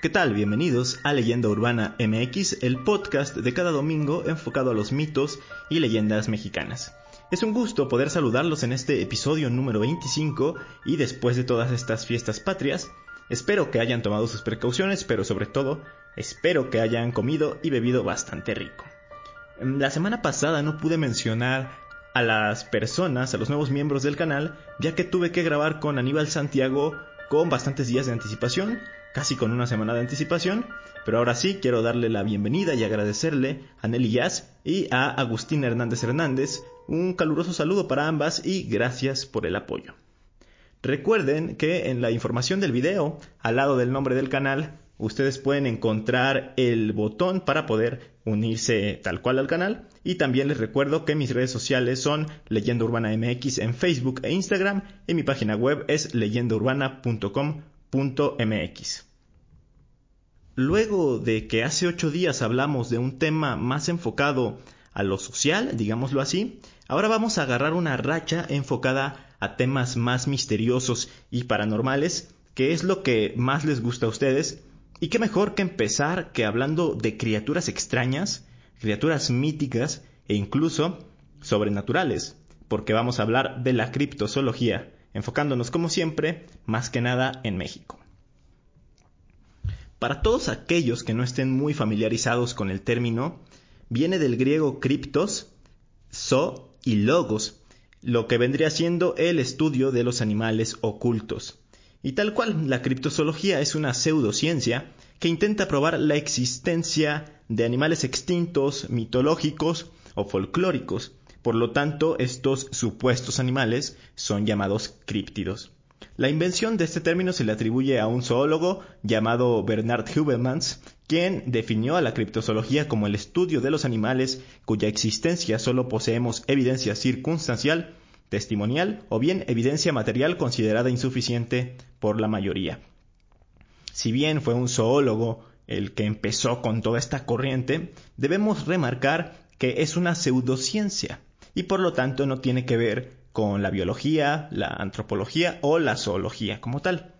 ¿Qué tal? Bienvenidos a Leyenda Urbana MX, el podcast de cada domingo enfocado a los mitos y leyendas mexicanas. Es un gusto poder saludarlos en este episodio número 25 y después de todas estas fiestas patrias, espero que hayan tomado sus precauciones, pero sobre todo, espero que hayan comido y bebido bastante rico. La semana pasada no pude mencionar a las personas, a los nuevos miembros del canal, ya que tuve que grabar con Aníbal Santiago con bastantes días de anticipación casi con una semana de anticipación, pero ahora sí quiero darle la bienvenida y agradecerle a Nelly Jazz y a Agustín Hernández Hernández. Un caluroso saludo para ambas y gracias por el apoyo. Recuerden que en la información del video, al lado del nombre del canal, ustedes pueden encontrar el botón para poder unirse tal cual al canal. Y también les recuerdo que mis redes sociales son Leyenda Urbana MX en Facebook e Instagram y mi página web es leyendaurbana.com mx Luego de que hace ocho días hablamos de un tema más enfocado a lo social, digámoslo así, ahora vamos a agarrar una racha enfocada a temas más misteriosos y paranormales, que es lo que más les gusta a ustedes, y qué mejor que empezar que hablando de criaturas extrañas, criaturas míticas e incluso sobrenaturales, porque vamos a hablar de la criptozoología, enfocándonos como siempre más que nada en México. Para todos aquellos que no estén muy familiarizados con el término, viene del griego criptos, zo y logos, lo que vendría siendo el estudio de los animales ocultos. Y tal cual, la criptozoología es una pseudociencia que intenta probar la existencia de animales extintos, mitológicos o folclóricos, por lo tanto, estos supuestos animales son llamados críptidos. La invención de este término se le atribuye a un zoólogo llamado Bernard Hubelmans, quien definió a la criptozoología como el estudio de los animales cuya existencia solo poseemos evidencia circunstancial, testimonial o bien evidencia material considerada insuficiente por la mayoría. Si bien fue un zoólogo el que empezó con toda esta corriente, debemos remarcar que es una pseudociencia, y por lo tanto no tiene que ver con la biología, la antropología o la zoología como tal.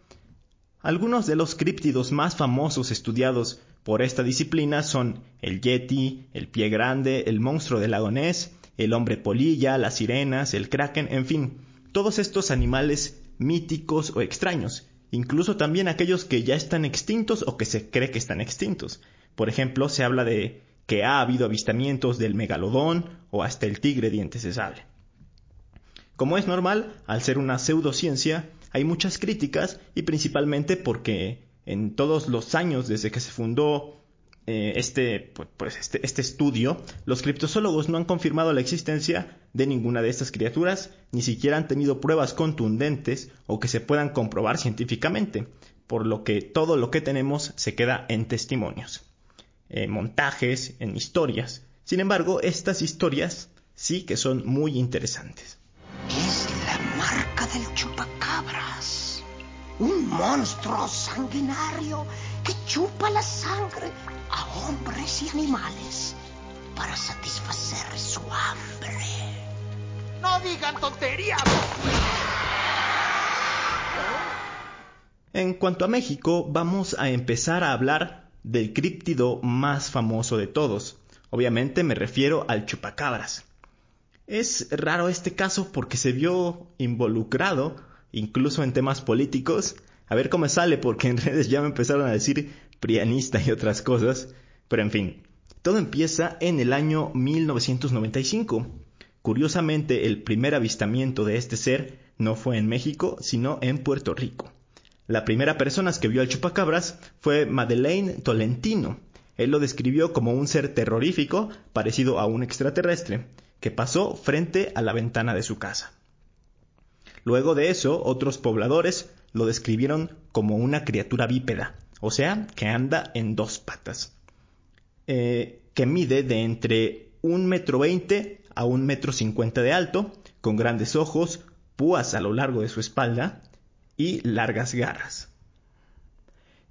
Algunos de los críptidos más famosos estudiados por esta disciplina son el yeti, el pie grande, el monstruo del lago Ness, el hombre polilla, las sirenas, el kraken, en fin, todos estos animales míticos o extraños, incluso también aquellos que ya están extintos o que se cree que están extintos. Por ejemplo, se habla de que ha habido avistamientos del megalodón o hasta el tigre dientes de sable. Como es normal, al ser una pseudociencia, hay muchas críticas y principalmente porque en todos los años desde que se fundó eh, este, pues, este, este estudio, los criptozoólogos no han confirmado la existencia de ninguna de estas criaturas, ni siquiera han tenido pruebas contundentes o que se puedan comprobar científicamente, por lo que todo lo que tenemos se queda en testimonios. Eh, montajes, en historias. Sin embargo, estas historias sí que son muy interesantes. Es la marca del chupacabras. Un monstruo sanguinario que chupa la sangre a hombres y animales para satisfacer su hambre. ¡No digan tonterías! En cuanto a México, vamos a empezar a hablar del críptido más famoso de todos. Obviamente me refiero al chupacabras. Es raro este caso porque se vio involucrado, incluso en temas políticos. A ver cómo sale, porque en redes ya me empezaron a decir prianista y otras cosas. Pero en fin, todo empieza en el año 1995. Curiosamente, el primer avistamiento de este ser no fue en México, sino en Puerto Rico. La primera persona que vio al chupacabras fue Madeleine Tolentino. Él lo describió como un ser terrorífico, parecido a un extraterrestre, que pasó frente a la ventana de su casa. Luego de eso, otros pobladores lo describieron como una criatura bípeda, o sea, que anda en dos patas, eh, que mide de entre un metro veinte a un metro cincuenta de alto, con grandes ojos, púas a lo largo de su espalda y largas garras.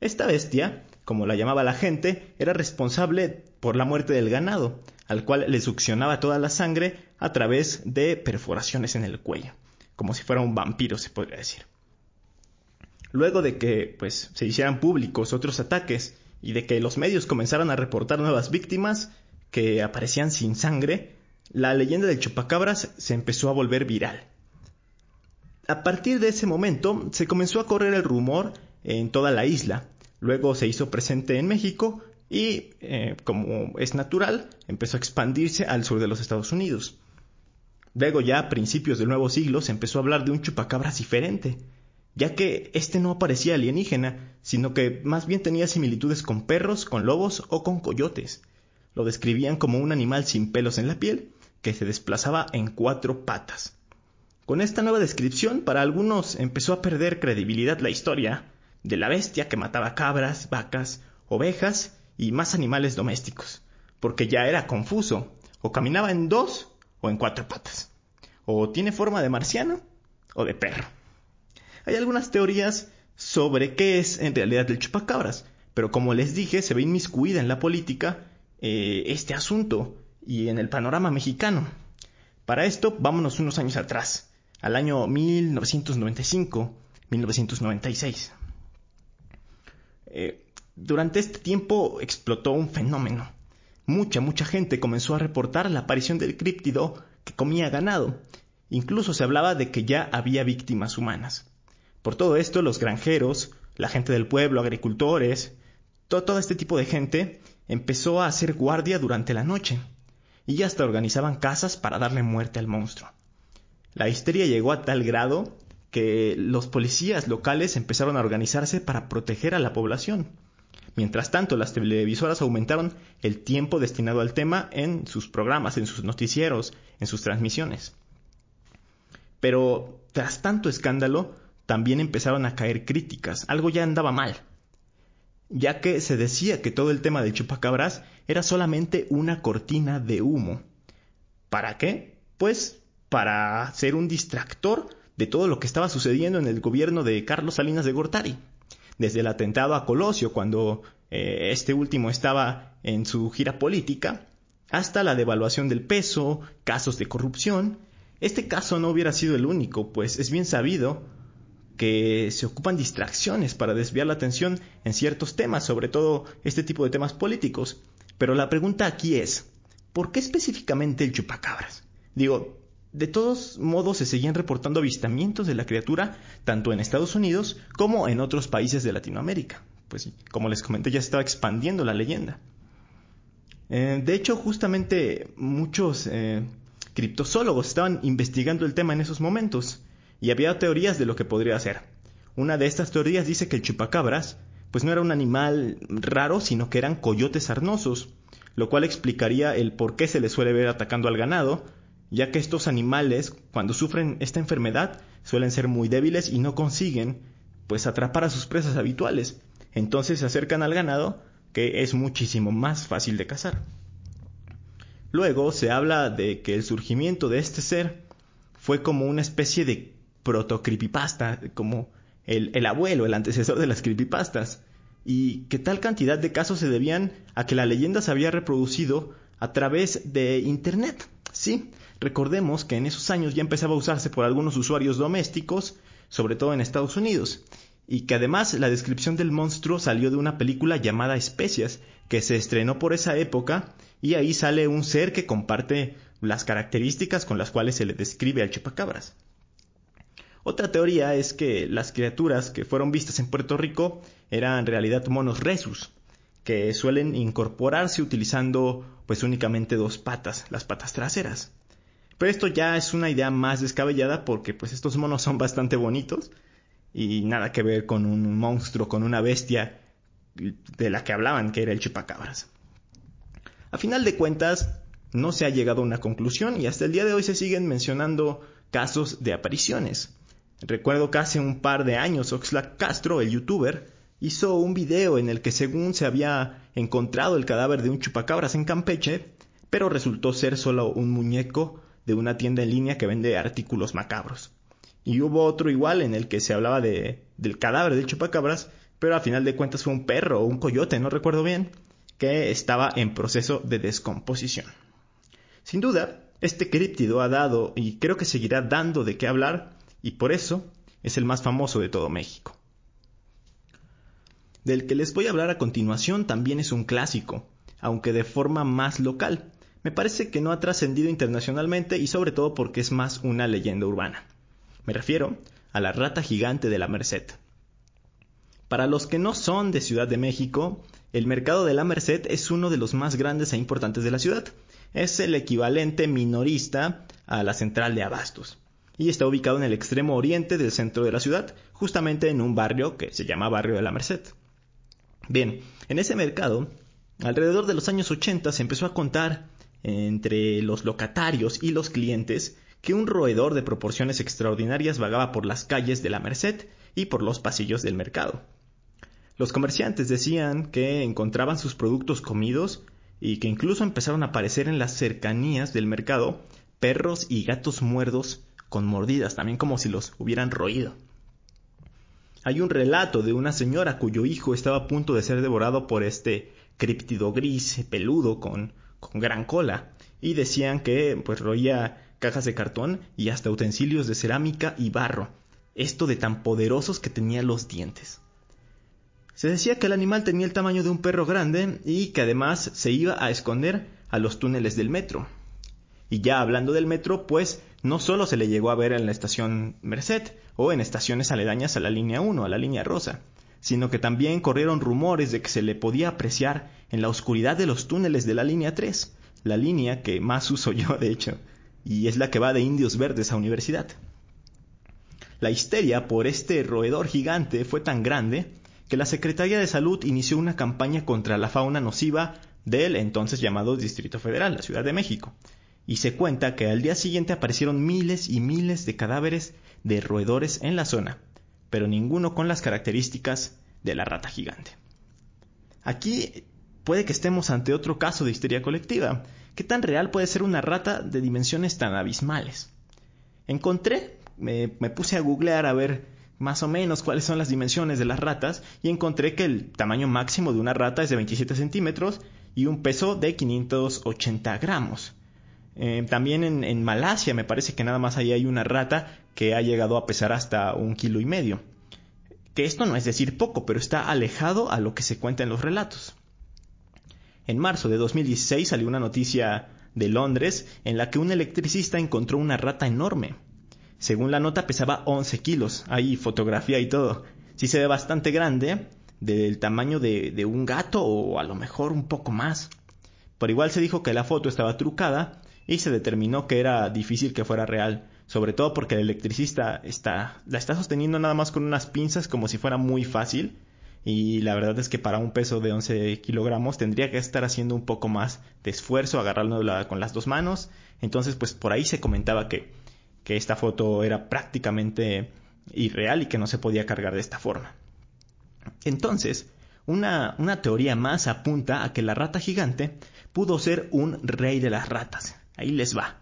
Esta bestia, como la llamaba la gente, era responsable por la muerte del ganado, al cual le succionaba toda la sangre a través de perforaciones en el cuello, como si fuera un vampiro se podría decir. Luego de que pues, se hicieran públicos otros ataques y de que los medios comenzaran a reportar nuevas víctimas que aparecían sin sangre, la leyenda del chupacabras se empezó a volver viral. A partir de ese momento se comenzó a correr el rumor en toda la isla, luego se hizo presente en México y, eh, como es natural, empezó a expandirse al sur de los Estados Unidos. Luego ya a principios del nuevo siglo se empezó a hablar de un chupacabras diferente, ya que este no parecía alienígena, sino que más bien tenía similitudes con perros, con lobos o con coyotes. Lo describían como un animal sin pelos en la piel, que se desplazaba en cuatro patas. Con esta nueva descripción, para algunos empezó a perder credibilidad la historia de la bestia que mataba cabras, vacas, ovejas y más animales domésticos, porque ya era confuso, o caminaba en dos o en cuatro patas, o tiene forma de marciano o de perro. Hay algunas teorías sobre qué es en realidad el chupacabras, pero como les dije, se ve inmiscuida en la política eh, este asunto y en el panorama mexicano. Para esto, vámonos unos años atrás, al año 1995-1996. Eh, durante este tiempo explotó un fenómeno. Mucha, mucha gente comenzó a reportar la aparición del críptido que comía ganado. Incluso se hablaba de que ya había víctimas humanas. Por todo esto, los granjeros, la gente del pueblo, agricultores, todo, este tipo de gente empezó a hacer guardia durante la noche y hasta organizaban casas para darle muerte al monstruo. La histeria llegó a tal grado que los policías locales empezaron a organizarse para proteger a la población. Mientras tanto, las televisoras aumentaron el tiempo destinado al tema en sus programas, en sus noticieros, en sus transmisiones. Pero tras tanto escándalo, también empezaron a caer críticas. Algo ya andaba mal. Ya que se decía que todo el tema del chupacabras era solamente una cortina de humo. ¿Para qué? Pues para ser un distractor de todo lo que estaba sucediendo en el gobierno de Carlos Salinas de Gortari. Desde el atentado a Colosio, cuando eh, este último estaba en su gira política, hasta la devaluación del peso, casos de corrupción. Este caso no hubiera sido el único, pues es bien sabido que se ocupan distracciones para desviar la atención en ciertos temas, sobre todo este tipo de temas políticos. Pero la pregunta aquí es, ¿por qué específicamente el chupacabras? Digo, de todos modos se seguían reportando avistamientos de la criatura tanto en Estados Unidos como en otros países de Latinoamérica. Pues como les comenté ya se estaba expandiendo la leyenda. Eh, de hecho, justamente muchos eh, criptozoólogos estaban investigando el tema en esos momentos y había teorías de lo que podría ser. Una de estas teorías dice que el chupacabras pues no era un animal raro, sino que eran coyotes sarnosos, lo cual explicaría el por qué se les suele ver atacando al ganado, ya que estos animales, cuando sufren esta enfermedad, suelen ser muy débiles y no consiguen pues atrapar a sus presas habituales. Entonces se acercan al ganado, que es muchísimo más fácil de cazar. Luego se habla de que el surgimiento de este ser fue como una especie de proto-creepypasta, como el, el abuelo, el antecesor de las creepypastas, y que tal cantidad de casos se debían a que la leyenda se había reproducido a través de Internet. Sí, recordemos que en esos años ya empezaba a usarse por algunos usuarios domésticos, sobre todo en Estados Unidos, y que además la descripción del monstruo salió de una película llamada Especias, que se estrenó por esa época, y ahí sale un ser que comparte las características con las cuales se le describe al chupacabras. Otra teoría es que las criaturas que fueron vistas en Puerto Rico eran en realidad monos resus, que suelen incorporarse utilizando pues únicamente dos patas, las patas traseras. Pero esto ya es una idea más descabellada porque pues estos monos son bastante bonitos y nada que ver con un monstruo, con una bestia de la que hablaban, que era el chupacabras. A final de cuentas, no se ha llegado a una conclusión y hasta el día de hoy se siguen mencionando casos de apariciones. Recuerdo que hace un par de años Oxlack Castro, el youtuber, hizo un video en el que según se había encontrado el cadáver de un chupacabras en Campeche, pero resultó ser solo un muñeco de una tienda en línea que vende artículos macabros. Y hubo otro igual en el que se hablaba de, del cadáver del chupacabras, pero a final de cuentas fue un perro o un coyote, no recuerdo bien, que estaba en proceso de descomposición. Sin duda, este críptido ha dado y creo que seguirá dando de qué hablar y por eso es el más famoso de todo México. Del que les voy a hablar a continuación también es un clásico, aunque de forma más local. Me parece que no ha trascendido internacionalmente y sobre todo porque es más una leyenda urbana. Me refiero a la rata gigante de la Merced. Para los que no son de Ciudad de México, el mercado de la Merced es uno de los más grandes e importantes de la ciudad. Es el equivalente minorista a la central de Abastos y está ubicado en el extremo oriente del centro de la ciudad, justamente en un barrio que se llama Barrio de la Merced. Bien, en ese mercado, alrededor de los años 80 se empezó a contar entre los locatarios y los clientes que un roedor de proporciones extraordinarias vagaba por las calles de la Merced y por los pasillos del mercado. Los comerciantes decían que encontraban sus productos comidos y que incluso empezaron a aparecer en las cercanías del mercado perros y gatos muertos con mordidas, también como si los hubieran roído. Hay un relato de una señora cuyo hijo estaba a punto de ser devorado por este críptido gris, peludo, con, con gran cola, y decían que pues roía cajas de cartón y hasta utensilios de cerámica y barro, esto de tan poderosos que tenía los dientes. Se decía que el animal tenía el tamaño de un perro grande y que además se iba a esconder a los túneles del metro. Y ya hablando del metro, pues no solo se le llegó a ver en la estación Merced o en estaciones aledañas a la línea 1, a la línea rosa, sino que también corrieron rumores de que se le podía apreciar en la oscuridad de los túneles de la línea 3, la línea que más uso yo de hecho, y es la que va de Indios Verdes a Universidad. La histeria por este roedor gigante fue tan grande que la Secretaría de Salud inició una campaña contra la fauna nociva del entonces llamado Distrito Federal, la Ciudad de México, y se cuenta que al día siguiente aparecieron miles y miles de cadáveres de roedores en la zona, pero ninguno con las características de la rata gigante. Aquí puede que estemos ante otro caso de histeria colectiva. ¿Qué tan real puede ser una rata de dimensiones tan abismales? Encontré, me, puse a googlear a ver más o menos cuáles son las dimensiones de las ratas y encontré que el tamaño máximo de una rata es de 27 centímetros y un peso de 580 gramos. Eh, también en, Malasia me parece que nada más ahí hay una rata que ha llegado a pesar hasta un kilo y medio. Que esto no es decir poco, pero está alejado a lo que se cuenta en los relatos. En marzo de 2016 salió una noticia de Londres en la que un electricista encontró una rata enorme. Según la nota pesaba 11 kilos, hay fotografía y todo. Sí se ve bastante grande, del tamaño de, de un gato o a lo mejor un poco más. Por igual se dijo que la foto estaba trucada y se determinó que era difícil que fuera real, sobre todo porque el electricista está, la está sosteniendo nada más con unas pinzas como si fuera muy fácil y la verdad es que para un peso de 11 kilogramos tendría que estar haciendo un poco más de esfuerzo, agarrarlo con las dos manos, entonces pues por ahí se comentaba que, que esta foto era prácticamente irreal y que no se podía cargar de esta forma. Entonces, una, una teoría más apunta a que la rata gigante pudo ser un rey de las ratas, Ahí les va.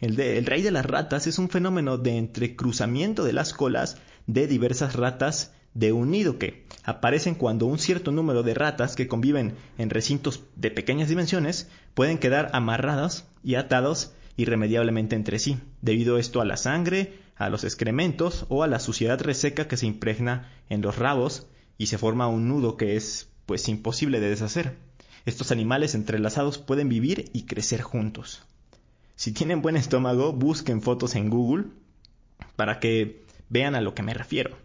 El, el rey de las ratas es un fenómeno de entrecruzamiento de las colas de diversas ratas de un nido que aparecen cuando un cierto número de ratas que conviven en recintos de pequeñas dimensiones pueden quedar amarradas y atados irremediablemente entre sí, debido esto a la sangre, a los excrementos o a la suciedad reseca que se impregna en los rabos y se forma un nudo que es pues imposible de deshacer. Estos animales entrelazados pueden vivir y crecer juntos. Si tienen buen estómago, busquen fotos en Google para que vean a lo que me refiero.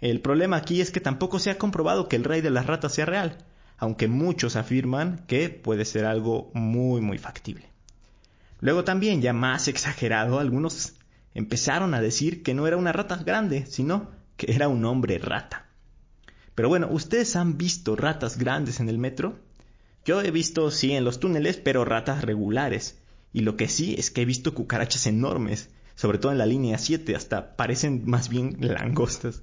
El problema aquí es que tampoco se ha comprobado que el rey de las ratas sea real, aunque muchos afirman que puede ser algo muy muy factible. Luego también, ya más exagerado, algunos empezaron a decir que no era una rata grande, sino que era un hombre rata. Pero bueno, ¿ustedes han visto ratas grandes en el metro? Yo he visto, sí, en los túneles, pero ratas regulares, y lo que sí es que he visto cucarachas enormes, sobre todo en la línea 7, hasta parecen más bien langostas.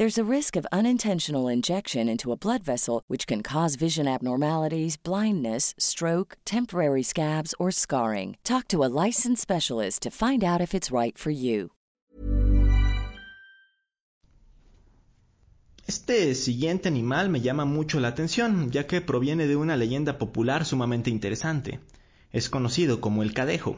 There's a risk of unintentional injection into a blood vessel, which can cause vision abnormalities, blindness, stroke, temporary scabs, or scarring. Talk to a licensed specialist to find out if it's right for you. Este siguiente animal me llama mucho la atención, ya que proviene de una leyenda popular sumamente interesante. Es conocido como el cadejo.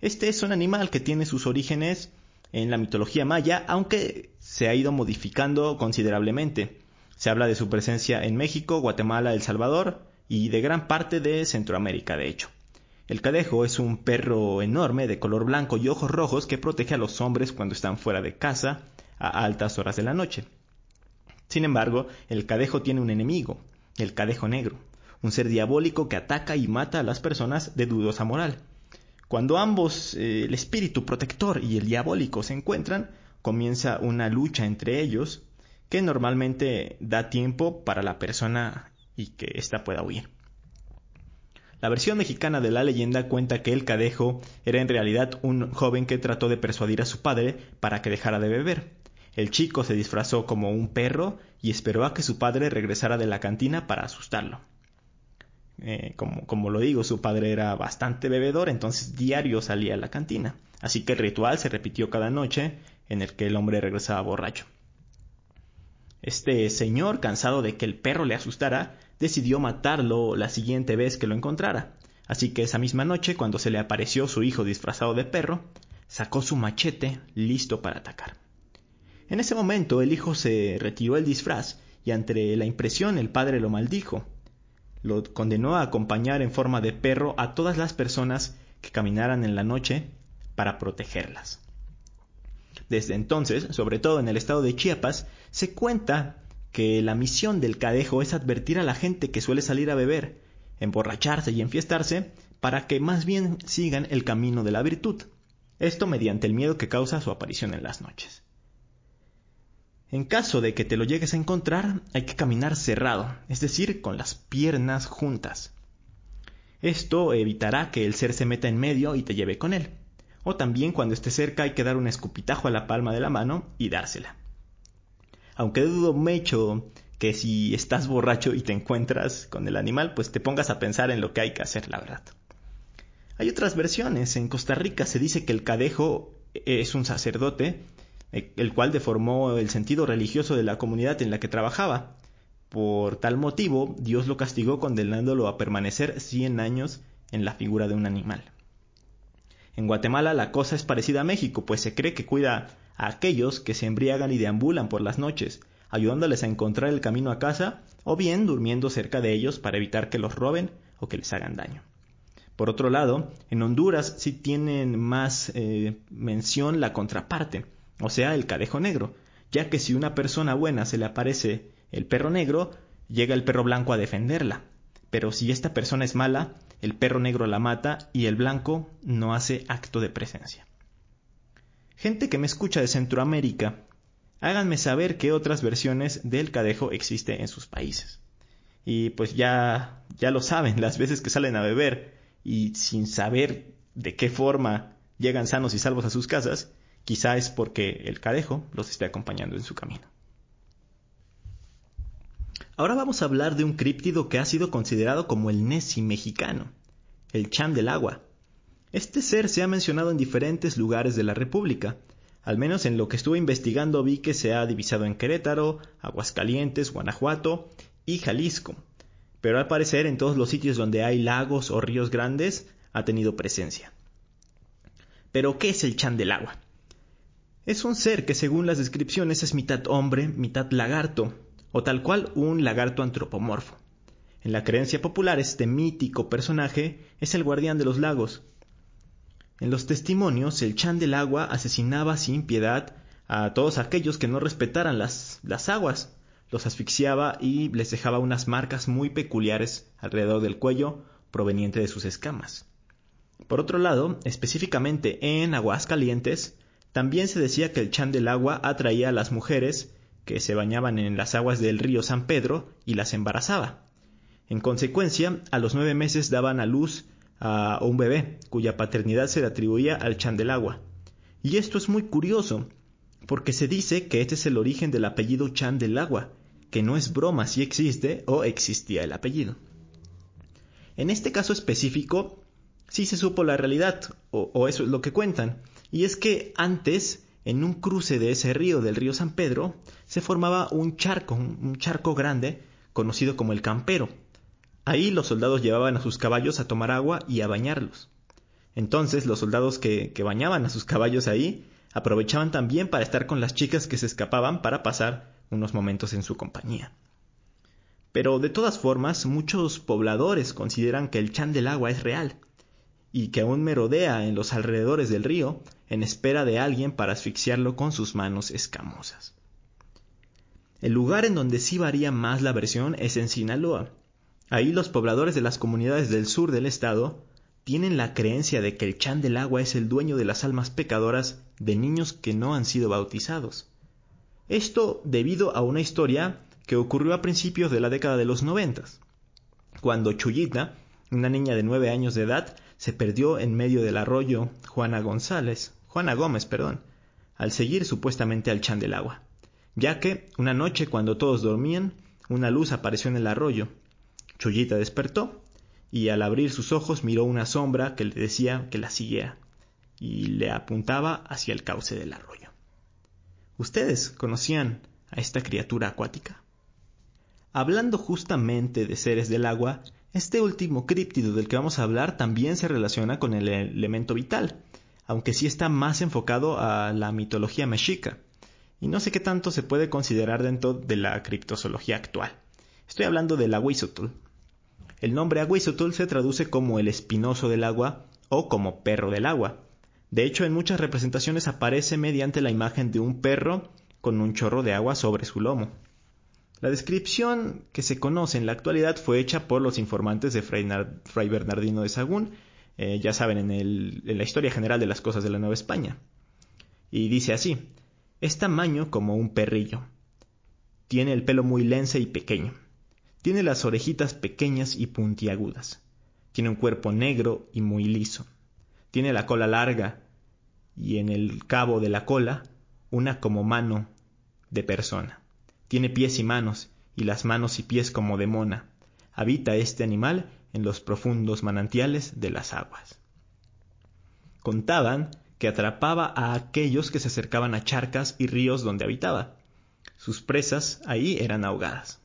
Este es un animal que tiene sus orígenes en la mitología maya, aunque se ha ido modificando considerablemente. Se habla de su presencia en México, Guatemala, El Salvador y de gran parte de Centroamérica, de hecho. El cadejo es un perro enorme de color blanco y ojos rojos que protege a los hombres cuando están fuera de casa a altas horas de la noche. Sin embargo, el cadejo tiene un enemigo, el cadejo negro, un ser diabólico que ataca y mata a las personas de dudosa moral. Cuando ambos, eh, el espíritu protector y el diabólico, se encuentran, comienza una lucha entre ellos que normalmente da tiempo para la persona y que ésta pueda huir. La versión mexicana de la leyenda cuenta que el cadejo era en realidad un joven que trató de persuadir a su padre para que dejara de beber. El chico se disfrazó como un perro y esperó a que su padre regresara de la cantina para asustarlo. Eh, como, como lo digo, su padre era bastante bebedor, entonces diario salía a la cantina. Así que el ritual se repitió cada noche en el que el hombre regresaba borracho. Este señor, cansado de que el perro le asustara, decidió matarlo la siguiente vez que lo encontrara. Así que esa misma noche, cuando se le apareció su hijo disfrazado de perro, sacó su machete listo para atacar. En ese momento el hijo se retiró el disfraz y ante la impresión el padre lo maldijo, lo condenó a acompañar en forma de perro a todas las personas que caminaran en la noche para protegerlas. Desde entonces, sobre todo en el estado de Chiapas, se cuenta que la misión del cadejo es advertir a la gente que suele salir a beber, emborracharse y enfiestarse para que más bien sigan el camino de la virtud. Esto mediante el miedo que causa su aparición en las noches. En caso de que te lo llegues a encontrar, hay que caminar cerrado, es decir, con las piernas juntas. Esto evitará que el ser se meta en medio y te lleve con él. O también cuando esté cerca hay que dar un escupitajo a la palma de la mano y dársela. Aunque dudo mucho que si estás borracho y te encuentras con el animal, pues te pongas a pensar en lo que hay que hacer, la verdad. Hay otras versiones. En Costa Rica se dice que el cadejo es un sacerdote el cual deformó el sentido religioso de la comunidad en la que trabajaba. Por tal motivo, Dios lo castigó condenándolo a permanecer 100 años en la figura de un animal. En Guatemala la cosa es parecida a México, pues se cree que cuida a aquellos que se embriagan y deambulan por las noches, ayudándoles a encontrar el camino a casa o bien durmiendo cerca de ellos para evitar que los roben o que les hagan daño. Por otro lado, en Honduras sí tienen más eh, mención la contraparte, o sea, el cadejo negro, ya que si una persona buena se le aparece el perro negro, llega el perro blanco a defenderla. Pero si esta persona es mala, el perro negro la mata y el blanco no hace acto de presencia. Gente que me escucha de Centroamérica, háganme saber qué otras versiones del cadejo existe en sus países. Y pues ya, ya lo saben, las veces que salen a beber y sin saber de qué forma llegan sanos y salvos a sus casas, Quizá es porque el cadejo los esté acompañando en su camino. Ahora vamos a hablar de un críptido que ha sido considerado como el Nessie mexicano, el Chan del agua. Este ser se ha mencionado en diferentes lugares de la República. Al menos en lo que estuve investigando vi que se ha divisado en Querétaro, Aguascalientes, Guanajuato y Jalisco. Pero al parecer en todos los sitios donde hay lagos o ríos grandes ha tenido presencia. Pero ¿qué es el chan del agua? Es un ser que según las descripciones es mitad hombre, mitad lagarto, o tal cual un lagarto antropomorfo. En la creencia popular este mítico personaje es el guardián de los lagos, en los testimonios, el Chan del agua asesinaba sin piedad a todos aquellos que no respetaran las, las aguas, los asfixiaba y les dejaba unas marcas muy peculiares alrededor del cuello proveniente de sus escamas. Por otro lado, específicamente en aguas calientes, también se decía que el Chan del agua atraía a las mujeres que se bañaban en las aguas del río San Pedro y las embarazaba. En consecuencia, a los nueve meses daban a luz a un bebé cuya paternidad se le atribuía al Chan del agua. Y esto es muy curioso, porque se dice que este es el origen del apellido Chan del agua, que no es broma si existe o existía el apellido. En este caso específico, sí se supo la realidad, o, o eso es lo que cuentan, y es que antes, en un cruce de ese río, del río San Pedro, se formaba un charco, un charco grande, conocido como el Campero, Ahí los soldados llevaban a sus caballos a tomar agua y a bañarlos. Entonces los soldados que, que bañaban a sus caballos ahí aprovechaban también para estar con las chicas que se escapaban para pasar unos momentos en su compañía. Pero de todas formas, muchos pobladores consideran que el chan del agua es real y que aún merodea en los alrededores del río en espera de alguien para asfixiarlo con sus manos escamosas. El lugar en donde sí varía más la versión es en Sinaloa, Ahí los pobladores de las comunidades del sur del estado tienen la creencia de que el Chan del agua es el dueño de las almas pecadoras de niños que no han sido bautizados. Esto debido a una historia que ocurrió a principios de la década de los noventas, cuando Chuyita, una niña de nueve años de edad, se perdió en medio del arroyo Juana González, Juana Gómez, perdón, al seguir supuestamente al Chan del agua, ya que una noche cuando todos dormían, una luz apareció en el arroyo Chullita despertó y al abrir sus ojos miró una sombra que le decía que la siguiera y le apuntaba hacia el cauce del arroyo. ¿Ustedes conocían a esta criatura acuática? Hablando justamente de seres del agua, este último críptido del que vamos a hablar también se relaciona con el elemento vital, aunque sí está más enfocado a la mitología mexica, y no sé qué tanto se puede considerar dentro de la criptozoología actual. Estoy hablando del aguizotl, el nombre Agüizotl se traduce como el espinoso del agua o como perro del agua. De hecho, en muchas representaciones aparece mediante la imagen de un perro con un chorro de agua sobre su lomo. La descripción que se conoce en la actualidad fue hecha por los informantes de Fray, Bernardino de Sagún, eh, ya saben, en, en la historia general de las cosas de la Nueva España. Y dice así, es tamaño como un perrillo. Tiene el pelo muy lense y pequeño. Tiene las orejitas pequeñas y puntiagudas. Tiene un cuerpo negro y muy liso. Tiene la cola larga y en el cabo de la cola una como mano de persona. Tiene pies y manos y las manos y pies como de mona. Habita este animal en los profundos manantiales de las aguas. Contaban que atrapaba a aquellos que se acercaban a charcas y ríos donde habitaba. Sus presas ahí eran ahogadas.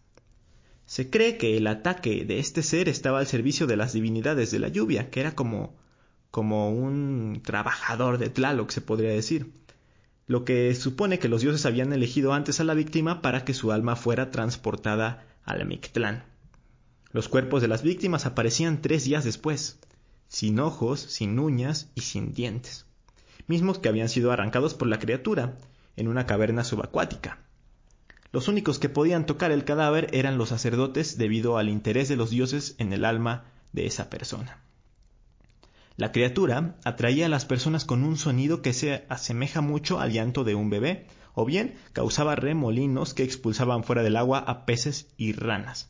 Se cree que el ataque de este ser estaba al servicio de las divinidades de la lluvia, que era como, como un trabajador de Tlaloc, se podría decir. Lo que supone que los dioses habían elegido antes a la víctima para que su alma fuera transportada al Mictlán. Los cuerpos de las víctimas aparecían tres días después, sin ojos, sin uñas y sin dientes, mismos que habían sido arrancados por la criatura en una caverna subacuática. Los únicos que podían tocar el cadáver eran los sacerdotes debido al interés de los dioses en el alma de esa persona. La criatura atraía a las personas con un sonido que se asemeja mucho al llanto de un bebé, o bien causaba remolinos que expulsaban fuera del agua a peces y ranas,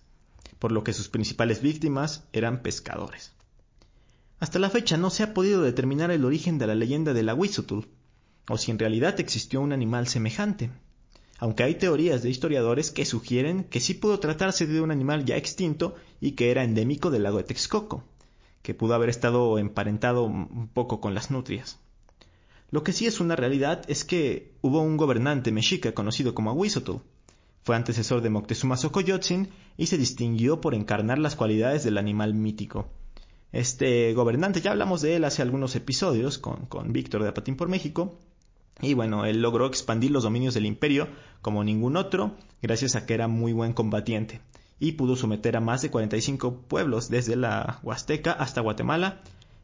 por lo que sus principales víctimas eran pescadores. Hasta la fecha no se ha podido determinar el origen de la leyenda del Aguizotl, o si en realidad existió un animal semejante, aunque hay teorías de historiadores que sugieren que sí pudo tratarse de un animal ya extinto y que era endémico del lago de Texcoco, que pudo haber estado emparentado un poco con las nutrias. Lo que sí es una realidad es que hubo un gobernante mexica conocido como Ahuizotl. Fue antecesor de Moctezuma Xocoyotzin y se distinguió por encarnar las cualidades del animal mítico. Este gobernante, ya hablamos de él hace algunos episodios con, con Víctor de Apatín por México, y bueno, él logró expandir los dominios del imperio como ningún otro, gracias a que era muy buen combatiente, y pudo someter a más de 45 pueblos desde la Huasteca hasta Guatemala,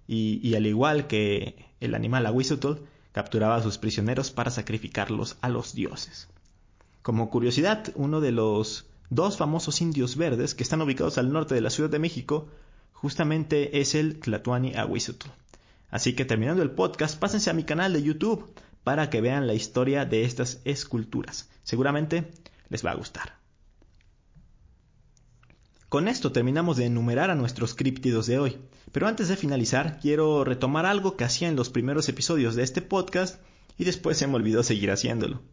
y, al igual que el animal Ahuizotl, capturaba a sus prisioneros para sacrificarlos a los dioses. Como curiosidad, uno de los dos famosos indios verdes que están ubicados al norte de la Ciudad de México justamente es el Tlatuani Ahuizotl. Así que terminando el podcast, pásense a mi canal de YouTube para que vean la historia de estas esculturas. Seguramente les va a gustar. Con esto terminamos de enumerar a nuestros críptidos de hoy, pero antes de finalizar quiero retomar algo que hacía en los primeros episodios de este podcast y después se me olvidó seguir haciéndolo.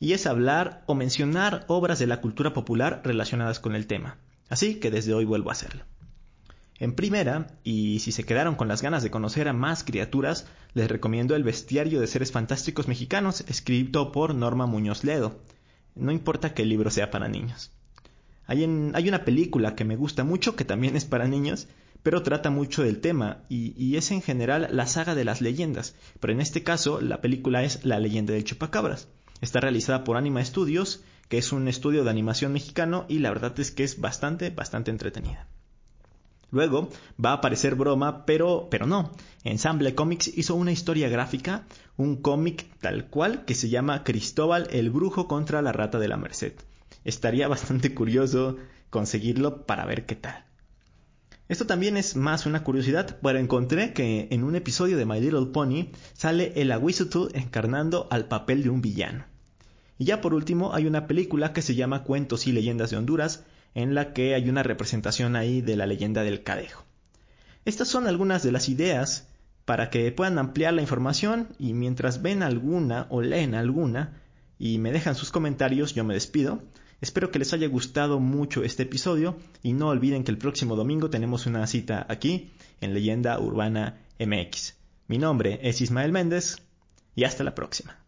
Y es hablar o mencionar obras de la cultura popular relacionadas con el tema. Así que desde hoy vuelvo a hacerlo. En primera, y si se quedaron con las ganas de conocer a más criaturas, les recomiendo el Bestiario de Seres Fantásticos Mexicanos, escrito por Norma Muñoz Ledo. No importa que el libro sea para niños. Hay, una película que me gusta mucho, que también es para niños, pero trata mucho del tema, y, y, es en general la saga de las leyendas, pero en este caso la película es La leyenda del chupacabras. Está realizada por Anima Studios, que es un estudio de animación mexicano, y la verdad es que es bastante, bastante entretenida. Luego va a aparecer broma, pero, pero no. Ensamble Comics hizo una historia gráfica, un cómic tal cual que se llama Cristóbal el Brujo contra la Rata de la Merced. Estaría bastante curioso conseguirlo para ver qué tal. Esto también es más una curiosidad, pero encontré que en un episodio de My Little Pony sale el Aguizotl encarnando al papel de un villano. Y ya por último hay una película que se llama Cuentos y Leyendas de Honduras, en la que hay una representación ahí de la leyenda del cadejo. Estas son algunas de las ideas para que puedan ampliar la información y mientras ven alguna o leen alguna y me dejan sus comentarios yo me despido. Espero que les haya gustado mucho este episodio y no olviden que el próximo domingo tenemos una cita aquí en Leyenda Urbana MX. Mi nombre es Ismael Méndez y hasta la próxima.